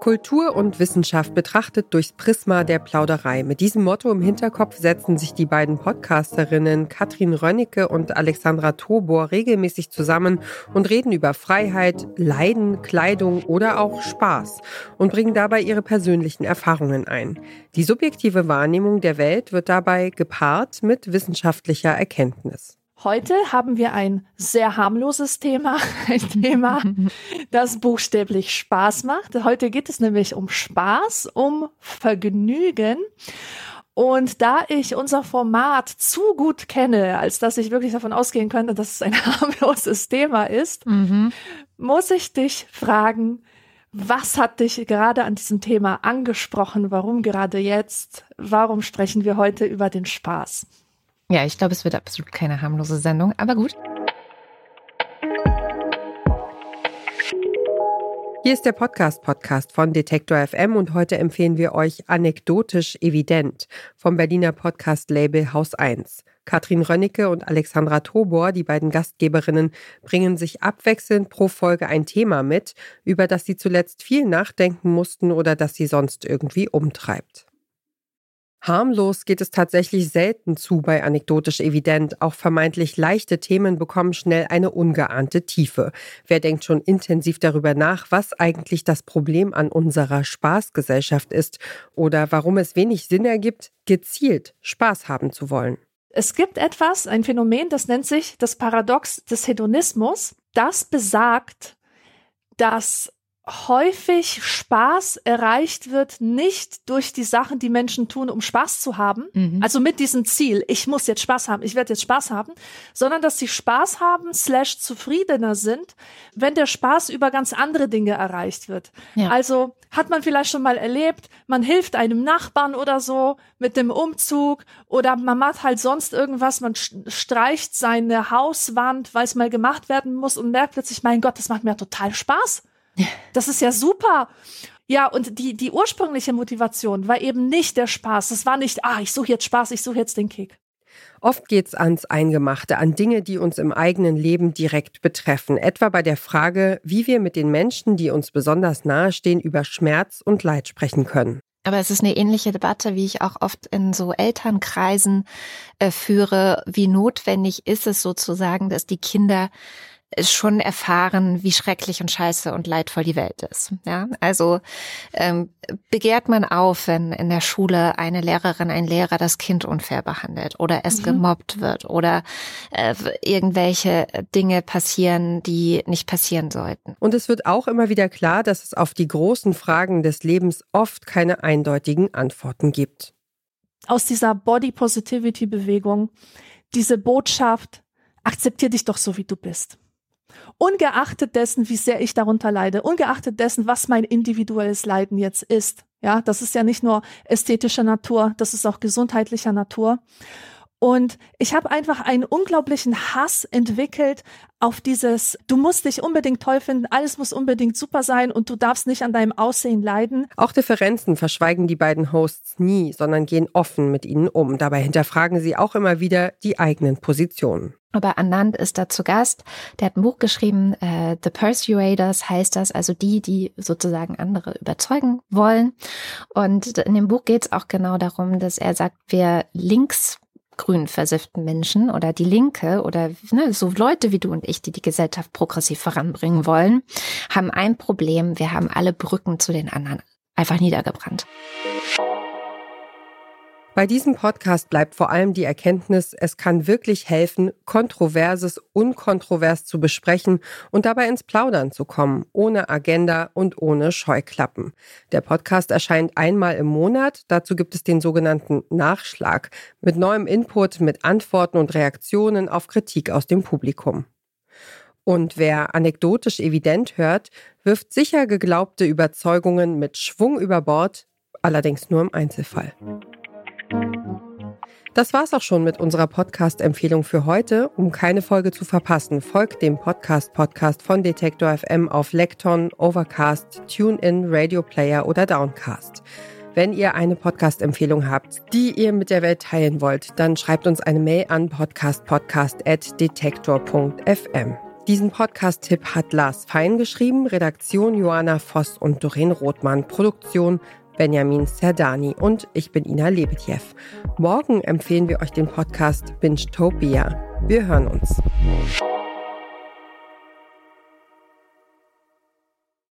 Kultur und Wissenschaft betrachtet durchs Prisma der Plauderei. Mit diesem Motto im Hinterkopf setzen sich die beiden Podcasterinnen Katrin Rönnecke und Alexandra Tobor regelmäßig zusammen und reden über Freiheit, Leiden, Kleidung oder auch Spaß und bringen dabei ihre persönlichen Erfahrungen ein. Die subjektive Wahrnehmung der Welt wird dabei gepaart mit wissenschaftlicher Erkenntnis. Heute haben wir ein sehr harmloses Thema, ein Thema, das buchstäblich Spaß macht. Heute geht es nämlich um Spaß, um Vergnügen. Und da ich unser Format zu gut kenne, als dass ich wirklich davon ausgehen könnte, dass es ein harmloses Thema ist, mhm. muss ich dich fragen, was hat dich gerade an diesem Thema angesprochen? Warum gerade jetzt? Warum sprechen wir heute über den Spaß? Ja, ich glaube, es wird absolut keine harmlose Sendung, aber gut. Hier ist der Podcast-Podcast von Detektor FM und heute empfehlen wir euch Anekdotisch Evident vom Berliner Podcast-Label Haus 1. Katrin Rönnecke und Alexandra Tobor, die beiden Gastgeberinnen, bringen sich abwechselnd pro Folge ein Thema mit, über das sie zuletzt viel nachdenken mussten oder das sie sonst irgendwie umtreibt. Harmlos geht es tatsächlich selten zu bei anekdotisch evident. Auch vermeintlich leichte Themen bekommen schnell eine ungeahnte Tiefe. Wer denkt schon intensiv darüber nach, was eigentlich das Problem an unserer Spaßgesellschaft ist oder warum es wenig Sinn ergibt, gezielt Spaß haben zu wollen? Es gibt etwas, ein Phänomen, das nennt sich das Paradox des Hedonismus. Das besagt, dass häufig Spaß erreicht wird, nicht durch die Sachen, die Menschen tun, um Spaß zu haben, mhm. also mit diesem Ziel, ich muss jetzt Spaß haben, ich werde jetzt Spaß haben, sondern dass sie Spaß haben, slash zufriedener sind, wenn der Spaß über ganz andere Dinge erreicht wird. Ja. Also hat man vielleicht schon mal erlebt, man hilft einem Nachbarn oder so mit dem Umzug oder man macht halt sonst irgendwas, man streicht seine Hauswand, weil es mal gemacht werden muss und merkt plötzlich, mein Gott, das macht mir total Spaß. Das ist ja super. Ja, und die, die ursprüngliche Motivation war eben nicht der Spaß. Es war nicht, ah, ich suche jetzt Spaß, ich suche jetzt den Kick. Oft geht es ans Eingemachte, an Dinge, die uns im eigenen Leben direkt betreffen. Etwa bei der Frage, wie wir mit den Menschen, die uns besonders nahestehen, über Schmerz und Leid sprechen können. Aber es ist eine ähnliche Debatte, wie ich auch oft in so Elternkreisen äh, führe. Wie notwendig ist es sozusagen, dass die Kinder schon erfahren, wie schrecklich und scheiße und leidvoll die Welt ist. Ja, also ähm, begehrt man auf, wenn in der Schule eine Lehrerin, ein Lehrer das Kind unfair behandelt oder es mhm. gemobbt wird oder äh, irgendwelche Dinge passieren, die nicht passieren sollten. Und es wird auch immer wieder klar, dass es auf die großen Fragen des Lebens oft keine eindeutigen Antworten gibt. Aus dieser Body Positivity Bewegung, diese Botschaft, akzeptier dich doch so, wie du bist. Ungeachtet dessen, wie sehr ich darunter leide, ungeachtet dessen, was mein individuelles Leiden jetzt ist. Ja, das ist ja nicht nur ästhetischer Natur, das ist auch gesundheitlicher Natur. Und ich habe einfach einen unglaublichen Hass entwickelt auf dieses, du musst dich unbedingt toll finden, alles muss unbedingt super sein und du darfst nicht an deinem Aussehen leiden. Auch Differenzen verschweigen die beiden Hosts nie, sondern gehen offen mit ihnen um. Dabei hinterfragen sie auch immer wieder die eigenen Positionen. Aber Anand ist da zu Gast. Der hat ein Buch geschrieben, äh, The Persuaders heißt das, also die, die sozusagen andere überzeugen wollen. Und in dem Buch geht es auch genau darum, dass er sagt, wir links grün versifften Menschen oder die Linke oder ne, so Leute wie du und ich, die die Gesellschaft progressiv voranbringen wollen, haben ein Problem. Wir haben alle Brücken zu den anderen einfach niedergebrannt. Bei diesem Podcast bleibt vor allem die Erkenntnis, es kann wirklich helfen, Kontroverses unkontrovers zu besprechen und dabei ins Plaudern zu kommen, ohne Agenda und ohne Scheuklappen. Der Podcast erscheint einmal im Monat. Dazu gibt es den sogenannten Nachschlag mit neuem Input, mit Antworten und Reaktionen auf Kritik aus dem Publikum. Und wer anekdotisch evident hört, wirft sicher geglaubte Überzeugungen mit Schwung über Bord, allerdings nur im Einzelfall. Das war's auch schon mit unserer Podcast-Empfehlung für heute. Um keine Folge zu verpassen, folgt dem Podcast-Podcast von Detektor FM auf Lekton, Overcast, TuneIn, Radio Player oder Downcast. Wenn ihr eine Podcast-Empfehlung habt, die ihr mit der Welt teilen wollt, dann schreibt uns eine Mail an podcastpodcast.detektor.fm. Diesen Podcast-Tipp hat Lars Fein geschrieben, Redaktion Joanna Voss und Doreen Rothmann, Produktion Benjamin Serdani und ich bin Ina Lebetjew. Morgen empfehlen wir euch den Podcast Binge-Topia. Wir hören uns.